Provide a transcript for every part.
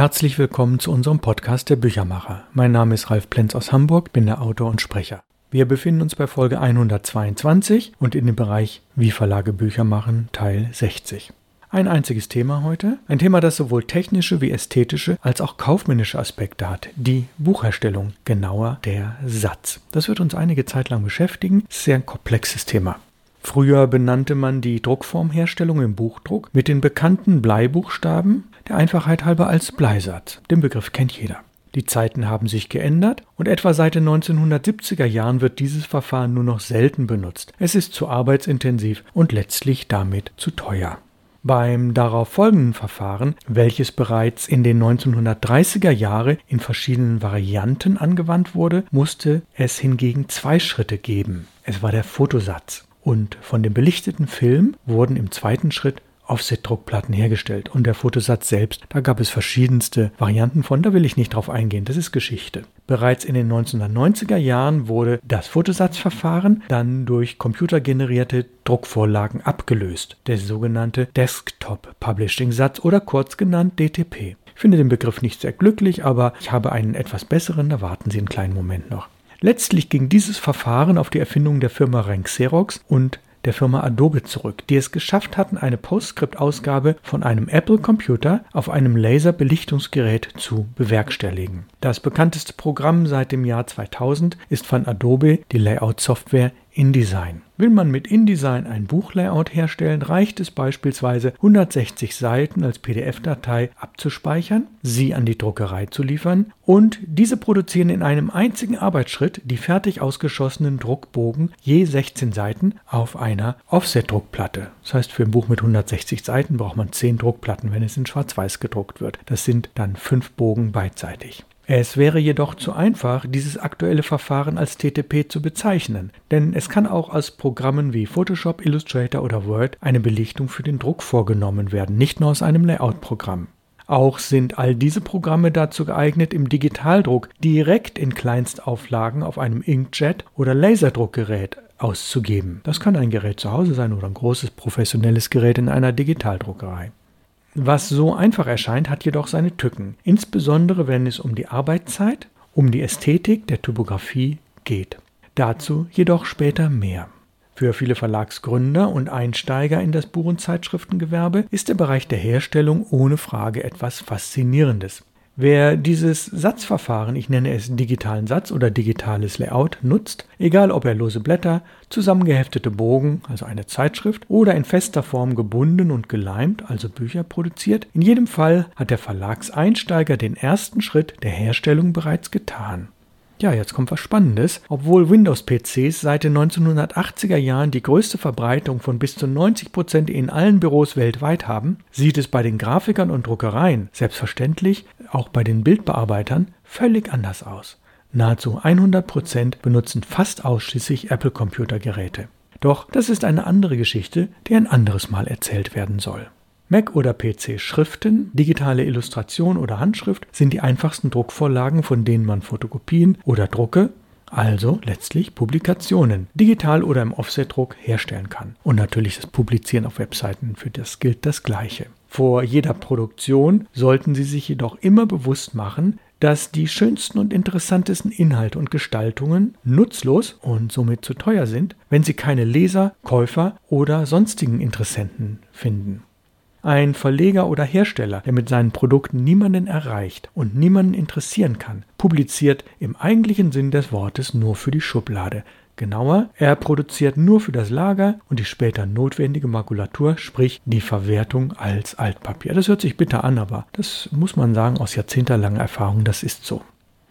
Herzlich willkommen zu unserem Podcast der Büchermacher. Mein Name ist Ralf Plenz aus Hamburg, bin der Autor und Sprecher. Wir befinden uns bei Folge 122 und in dem Bereich Wie Verlage Bücher machen, Teil 60. Ein einziges Thema heute, ein Thema, das sowohl technische wie ästhetische als auch kaufmännische Aspekte hat, die Buchherstellung, genauer der Satz. Das wird uns einige Zeit lang beschäftigen, sehr ein komplexes Thema. Früher benannte man die Druckformherstellung im Buchdruck mit den bekannten Bleibuchstaben der Einfachheit halber als Bleisatz. Den Begriff kennt jeder. Die Zeiten haben sich geändert und etwa seit den 1970er Jahren wird dieses Verfahren nur noch selten benutzt. Es ist zu arbeitsintensiv und letztlich damit zu teuer. Beim darauf folgenden Verfahren, welches bereits in den 1930er Jahren in verschiedenen Varianten angewandt wurde, musste es hingegen zwei Schritte geben. Es war der Fotosatz. Und von dem belichteten Film wurden im zweiten Schritt Offset-Druckplatten hergestellt. Und der Fotosatz selbst, da gab es verschiedenste Varianten von, da will ich nicht drauf eingehen, das ist Geschichte. Bereits in den 1990er Jahren wurde das Fotosatzverfahren dann durch computergenerierte Druckvorlagen abgelöst, der sogenannte Desktop Publishing Satz oder kurz genannt DTP. Ich finde den Begriff nicht sehr glücklich, aber ich habe einen etwas besseren, da warten Sie einen kleinen Moment noch. Letztlich ging dieses Verfahren auf die Erfindung der Firma Rank Xerox und der Firma Adobe zurück, die es geschafft hatten, eine PostScript-Ausgabe von einem Apple-Computer auf einem Laserbelichtungsgerät zu bewerkstelligen. Das bekannteste Programm seit dem Jahr 2000 ist von Adobe die Layout-Software InDesign. Will man mit InDesign ein Buchlayout herstellen, reicht es beispielsweise 160 Seiten als PDF-Datei abzuspeichern, sie an die Druckerei zu liefern und diese produzieren in einem einzigen Arbeitsschritt die fertig ausgeschossenen Druckbogen je 16 Seiten auf einer Offset-Druckplatte. Das heißt, für ein Buch mit 160 Seiten braucht man 10 Druckplatten, wenn es in Schwarz-Weiß gedruckt wird. Das sind dann 5 Bogen beidseitig. Es wäre jedoch zu einfach, dieses aktuelle Verfahren als TTP zu bezeichnen, denn es kann auch aus Programmen wie Photoshop, Illustrator oder Word eine Belichtung für den Druck vorgenommen werden, nicht nur aus einem Layout-Programm. Auch sind all diese Programme dazu geeignet, im Digitaldruck direkt in Kleinstauflagen auf einem Inkjet oder Laserdruckgerät auszugeben. Das kann ein Gerät zu Hause sein oder ein großes professionelles Gerät in einer Digitaldruckerei. Was so einfach erscheint, hat jedoch seine Tücken, insbesondere wenn es um die Arbeitszeit, um die Ästhetik der Typografie geht. Dazu jedoch später mehr. Für viele Verlagsgründer und Einsteiger in das Buch- ist der Bereich der Herstellung ohne Frage etwas Faszinierendes. Wer dieses Satzverfahren, ich nenne es digitalen Satz oder digitales Layout, nutzt, egal ob er lose Blätter, zusammengeheftete Bogen, also eine Zeitschrift, oder in fester Form gebunden und geleimt, also Bücher produziert, in jedem Fall hat der Verlagseinsteiger den ersten Schritt der Herstellung bereits getan. Ja, jetzt kommt was Spannendes. Obwohl Windows-PCs seit den 1980er Jahren die größte Verbreitung von bis zu 90 Prozent in allen Büros weltweit haben, sieht es bei den Grafikern und Druckereien, selbstverständlich auch bei den Bildbearbeitern, völlig anders aus. Nahezu 100 Prozent benutzen fast ausschließlich Apple-Computergeräte. Doch das ist eine andere Geschichte, die ein anderes Mal erzählt werden soll. Mac oder PC Schriften, digitale Illustration oder Handschrift sind die einfachsten Druckvorlagen, von denen man Fotokopien oder Drucke, also letztlich Publikationen, digital oder im Offsetdruck herstellen kann. Und natürlich das Publizieren auf Webseiten, für das gilt das Gleiche. Vor jeder Produktion sollten Sie sich jedoch immer bewusst machen, dass die schönsten und interessantesten Inhalte und Gestaltungen nutzlos und somit zu teuer sind, wenn Sie keine Leser, Käufer oder sonstigen Interessenten finden. Ein Verleger oder Hersteller, der mit seinen Produkten niemanden erreicht und niemanden interessieren kann, publiziert im eigentlichen Sinn des Wortes nur für die Schublade. Genauer, er produziert nur für das Lager und die später notwendige Makulatur, sprich die Verwertung als Altpapier. Das hört sich bitter an, aber das muss man sagen aus jahrzehntelanger Erfahrung, das ist so.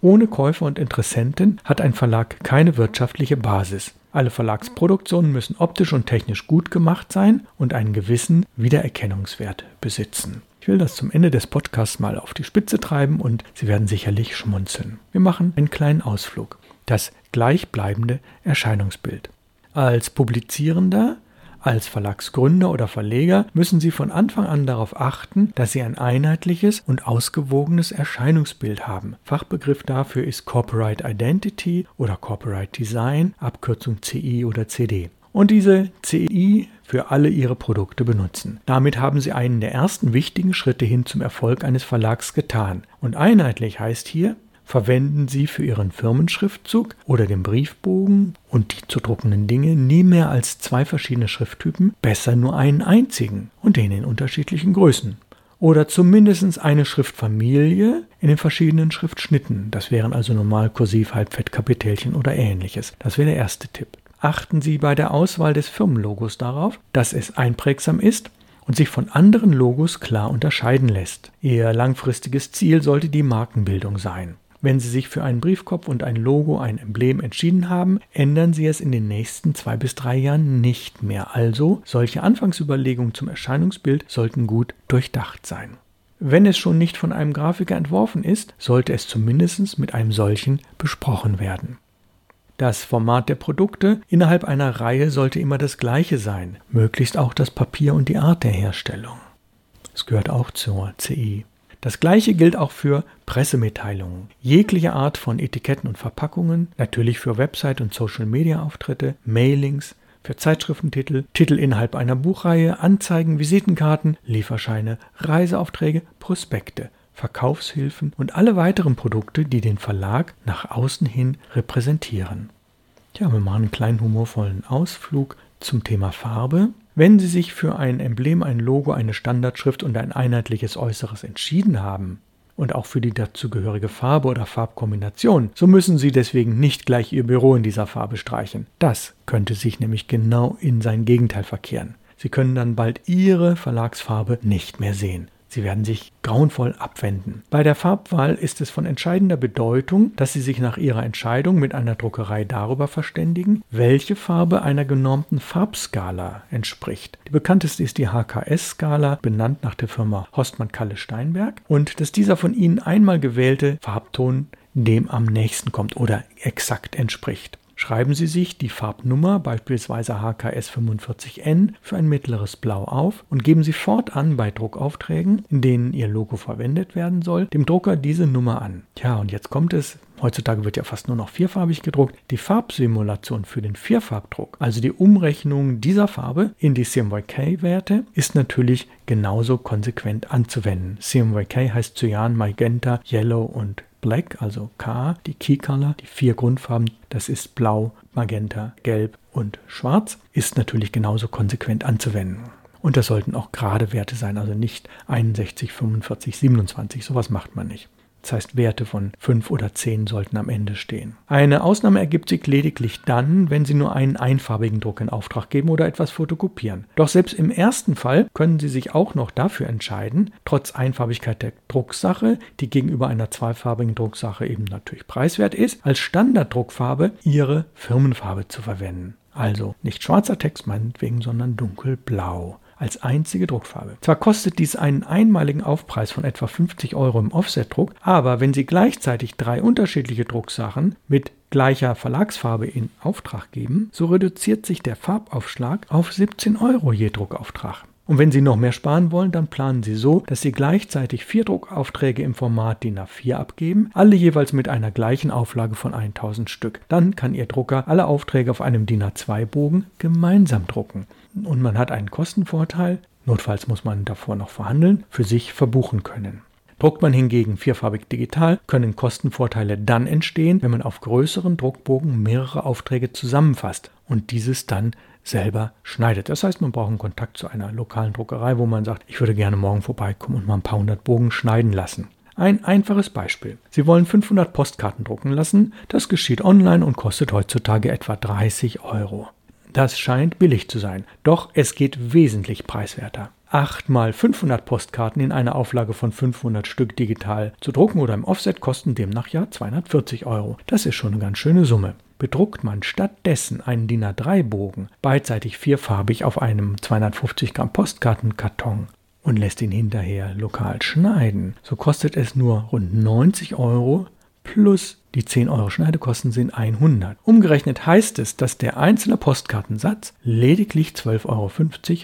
Ohne Käufer und Interessenten hat ein Verlag keine wirtschaftliche Basis. Alle Verlagsproduktionen müssen optisch und technisch gut gemacht sein und einen gewissen Wiedererkennungswert besitzen. Ich will das zum Ende des Podcasts mal auf die Spitze treiben und Sie werden sicherlich schmunzeln. Wir machen einen kleinen Ausflug. Das gleichbleibende Erscheinungsbild. Als Publizierender als Verlagsgründer oder Verleger müssen Sie von Anfang an darauf achten, dass Sie ein einheitliches und ausgewogenes Erscheinungsbild haben. Fachbegriff dafür ist Corporate Identity oder Corporate Design, Abkürzung CI oder CD. und diese CI für alle ihre Produkte benutzen. Damit haben sie einen der ersten wichtigen Schritte hin zum Erfolg eines Verlags getan. Und einheitlich heißt hier, verwenden Sie für Ihren Firmenschriftzug oder den Briefbogen und die zu druckenden Dinge nie mehr als zwei verschiedene Schrifttypen, besser nur einen einzigen und den in unterschiedlichen Größen. Oder zumindest eine Schriftfamilie in den verschiedenen Schriftschnitten. Das wären also normal kursiv, Halbfett, Kapitelchen oder ähnliches. Das wäre der erste Tipp. Achten Sie bei der Auswahl des Firmenlogos darauf, dass es einprägsam ist und sich von anderen Logos klar unterscheiden lässt. Ihr langfristiges Ziel sollte die Markenbildung sein. Wenn Sie sich für einen Briefkopf und ein Logo, ein Emblem entschieden haben, ändern Sie es in den nächsten zwei bis drei Jahren nicht mehr. Also, solche Anfangsüberlegungen zum Erscheinungsbild sollten gut durchdacht sein. Wenn es schon nicht von einem Grafiker entworfen ist, sollte es zumindest mit einem solchen besprochen werden. Das Format der Produkte innerhalb einer Reihe sollte immer das gleiche sein, möglichst auch das Papier und die Art der Herstellung. Es gehört auch zur CI. Das gleiche gilt auch für Pressemitteilungen. Jegliche Art von Etiketten und Verpackungen, natürlich für Website- und Social-Media-Auftritte, Mailings, für Zeitschriftentitel, Titel innerhalb einer Buchreihe, Anzeigen, Visitenkarten, Lieferscheine, Reiseaufträge, Prospekte, Verkaufshilfen und alle weiteren Produkte, die den Verlag nach außen hin repräsentieren. Ja, wir machen einen kleinen humorvollen Ausflug zum Thema Farbe. Wenn Sie sich für ein Emblem, ein Logo, eine Standardschrift und ein einheitliches Äußeres entschieden haben, und auch für die dazugehörige Farbe oder Farbkombination, so müssen Sie deswegen nicht gleich Ihr Büro in dieser Farbe streichen. Das könnte sich nämlich genau in sein Gegenteil verkehren. Sie können dann bald Ihre Verlagsfarbe nicht mehr sehen. Sie werden sich grauenvoll abwenden. Bei der Farbwahl ist es von entscheidender Bedeutung, dass Sie sich nach Ihrer Entscheidung mit einer Druckerei darüber verständigen, welche Farbe einer genormten Farbskala entspricht. Die bekannteste ist die HKS-Skala, benannt nach der Firma Horstmann-Kalle-Steinberg, und dass dieser von Ihnen einmal gewählte Farbton dem am nächsten kommt oder exakt entspricht. Schreiben Sie sich die Farbnummer, beispielsweise HKS 45N, für ein mittleres Blau auf und geben Sie fortan bei Druckaufträgen, in denen Ihr Logo verwendet werden soll, dem Drucker diese Nummer an. Tja, und jetzt kommt es, Heutzutage wird ja fast nur noch vierfarbig gedruckt. Die Farbsimulation für den Vierfarbdruck, also die Umrechnung dieser Farbe in die CMYK-Werte, ist natürlich genauso konsequent anzuwenden. CMYK heißt Cyan, Magenta, Yellow und Black, also K, die Key Color, die vier Grundfarben, das ist Blau, Magenta, Gelb und Schwarz, ist natürlich genauso konsequent anzuwenden. Und das sollten auch gerade Werte sein, also nicht 61, 45, 27, sowas macht man nicht. Das heißt, Werte von 5 oder 10 sollten am Ende stehen. Eine Ausnahme ergibt sich lediglich dann, wenn Sie nur einen einfarbigen Druck in Auftrag geben oder etwas fotokopieren. Doch selbst im ersten Fall können Sie sich auch noch dafür entscheiden, trotz Einfarbigkeit der Drucksache, die gegenüber einer zweifarbigen Drucksache eben natürlich preiswert ist, als Standarddruckfarbe Ihre Firmenfarbe zu verwenden. Also nicht schwarzer Text meinetwegen, sondern dunkelblau als einzige Druckfarbe. Zwar kostet dies einen einmaligen Aufpreis von etwa 50 Euro im Offsetdruck, aber wenn Sie gleichzeitig drei unterschiedliche Drucksachen mit gleicher Verlagsfarbe in Auftrag geben, so reduziert sich der Farbaufschlag auf 17 Euro je Druckauftrag. Und wenn Sie noch mehr sparen wollen, dann planen Sie so, dass Sie gleichzeitig vier Druckaufträge im Format DIN A4 abgeben, alle jeweils mit einer gleichen Auflage von 1000 Stück. Dann kann Ihr Drucker alle Aufträge auf einem DIN A2-Bogen gemeinsam drucken. Und man hat einen Kostenvorteil, notfalls muss man davor noch verhandeln, für sich verbuchen können. Druckt man hingegen vierfarbig digital, können Kostenvorteile dann entstehen, wenn man auf größeren Druckbogen mehrere Aufträge zusammenfasst und dieses dann selber schneidet. Das heißt, man braucht einen Kontakt zu einer lokalen Druckerei, wo man sagt, ich würde gerne morgen vorbeikommen und mal ein paar hundert Bogen schneiden lassen. Ein einfaches Beispiel. Sie wollen 500 Postkarten drucken lassen. Das geschieht online und kostet heutzutage etwa 30 Euro. Das scheint billig zu sein, doch es geht wesentlich preiswerter. 8 mal 500 Postkarten in einer Auflage von 500 Stück digital zu drucken oder im Offset kosten demnach ja 240 Euro. Das ist schon eine ganz schöne Summe. Bedruckt man stattdessen einen DIN A3-Bogen beidseitig vierfarbig auf einem 250 Gramm Postkartenkarton und lässt ihn hinterher lokal schneiden, so kostet es nur rund 90 Euro plus die 10 Euro Schneidekosten sind 100. Umgerechnet heißt es, dass der einzelne Postkartensatz lediglich 12,50 Euro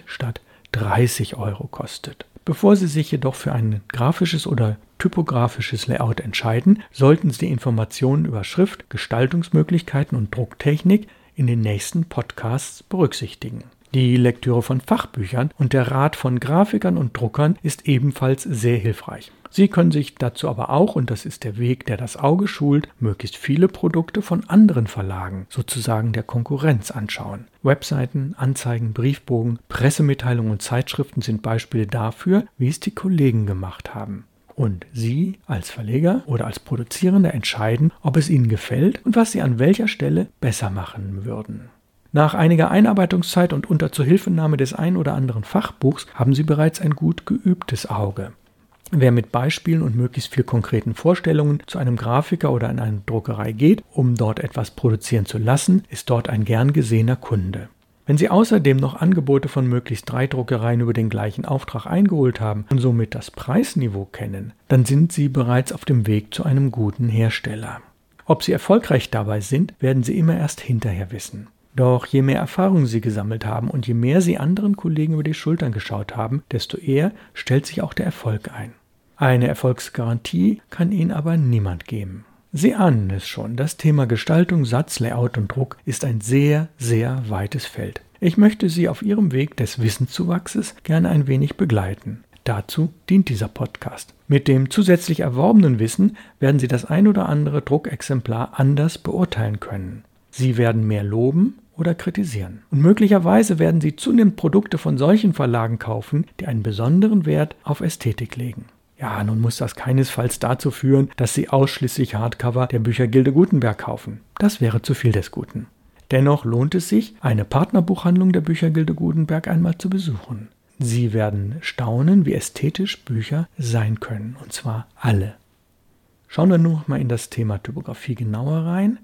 statt 30 Euro kostet. Bevor Sie sich jedoch für ein grafisches oder typografisches Layout entscheiden, sollten Sie Informationen über Schrift, Gestaltungsmöglichkeiten und Drucktechnik in den nächsten Podcasts berücksichtigen. Die Lektüre von Fachbüchern und der Rat von Grafikern und Druckern ist ebenfalls sehr hilfreich. Sie können sich dazu aber auch, und das ist der Weg, der das Auge schult, möglichst viele Produkte von anderen Verlagen, sozusagen der Konkurrenz, anschauen. Webseiten, Anzeigen, Briefbogen, Pressemitteilungen und Zeitschriften sind Beispiele dafür, wie es die Kollegen gemacht haben. Und Sie als Verleger oder als Produzierender entscheiden, ob es Ihnen gefällt und was Sie an welcher Stelle besser machen würden. Nach einiger Einarbeitungszeit und unter Zuhilfenahme des ein oder anderen Fachbuchs haben Sie bereits ein gut geübtes Auge. Wer mit Beispielen und möglichst viel konkreten Vorstellungen zu einem Grafiker oder in eine Druckerei geht, um dort etwas produzieren zu lassen, ist dort ein gern gesehener Kunde. Wenn Sie außerdem noch Angebote von möglichst drei Druckereien über den gleichen Auftrag eingeholt haben und somit das Preisniveau kennen, dann sind Sie bereits auf dem Weg zu einem guten Hersteller. Ob Sie erfolgreich dabei sind, werden Sie immer erst hinterher wissen. Doch je mehr Erfahrung sie gesammelt haben und je mehr sie anderen Kollegen über die Schultern geschaut haben, desto eher stellt sich auch der Erfolg ein. Eine Erfolgsgarantie kann Ihnen aber niemand geben. Sie ahnen es schon, das Thema Gestaltung, Satz, Layout und Druck ist ein sehr, sehr weites Feld. Ich möchte Sie auf Ihrem Weg des Wissenszuwachses gerne ein wenig begleiten. Dazu dient dieser Podcast. Mit dem zusätzlich erworbenen Wissen werden Sie das ein oder andere Druckexemplar anders beurteilen können. Sie werden mehr loben oder kritisieren. Und möglicherweise werden Sie zunehmend Produkte von solchen Verlagen kaufen, die einen besonderen Wert auf Ästhetik legen. Ja, nun muss das keinesfalls dazu führen, dass Sie ausschließlich Hardcover der Büchergilde Gutenberg kaufen. Das wäre zu viel des Guten. Dennoch lohnt es sich, eine Partnerbuchhandlung der Büchergilde Gutenberg einmal zu besuchen. Sie werden staunen, wie ästhetisch Bücher sein können, und zwar alle. Schauen wir nun mal in das Thema Typografie genauer rein.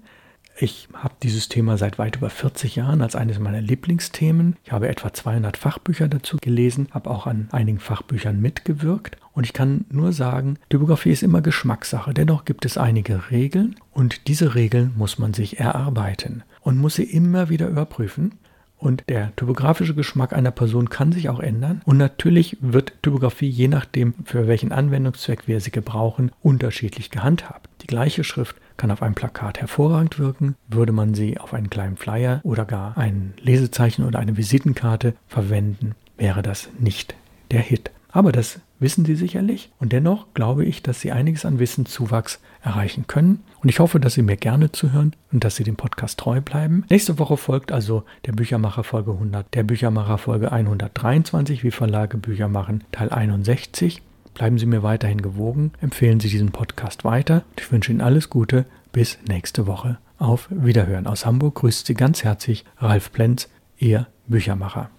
Ich habe dieses Thema seit weit über 40 Jahren als eines meiner Lieblingsthemen. Ich habe etwa 200 Fachbücher dazu gelesen, habe auch an einigen Fachbüchern mitgewirkt. Und ich kann nur sagen, Typografie ist immer Geschmackssache. Dennoch gibt es einige Regeln und diese Regeln muss man sich erarbeiten und muss sie immer wieder überprüfen. Und der typografische Geschmack einer Person kann sich auch ändern. Und natürlich wird Typografie, je nachdem, für welchen Anwendungszweck wir sie gebrauchen, unterschiedlich gehandhabt. Die gleiche Schrift kann auf einem Plakat hervorragend wirken. Würde man sie auf einen kleinen Flyer oder gar ein Lesezeichen oder eine Visitenkarte verwenden, wäre das nicht der Hit. Aber das wissen Sie sicherlich und dennoch glaube ich, dass Sie einiges an Wissenszuwachs erreichen können und ich hoffe, dass Sie mir gerne zuhören und dass Sie dem Podcast treu bleiben. Nächste Woche folgt also der Büchermacher Folge 100, der Büchermacher Folge 123, wie Verlage Bücher machen, Teil 61. Bleiben Sie mir weiterhin gewogen, empfehlen Sie diesen Podcast weiter. Ich wünsche Ihnen alles Gute. Bis nächste Woche. Auf Wiederhören. Aus Hamburg grüßt Sie ganz herzlich Ralf Plenz, Ihr Büchermacher.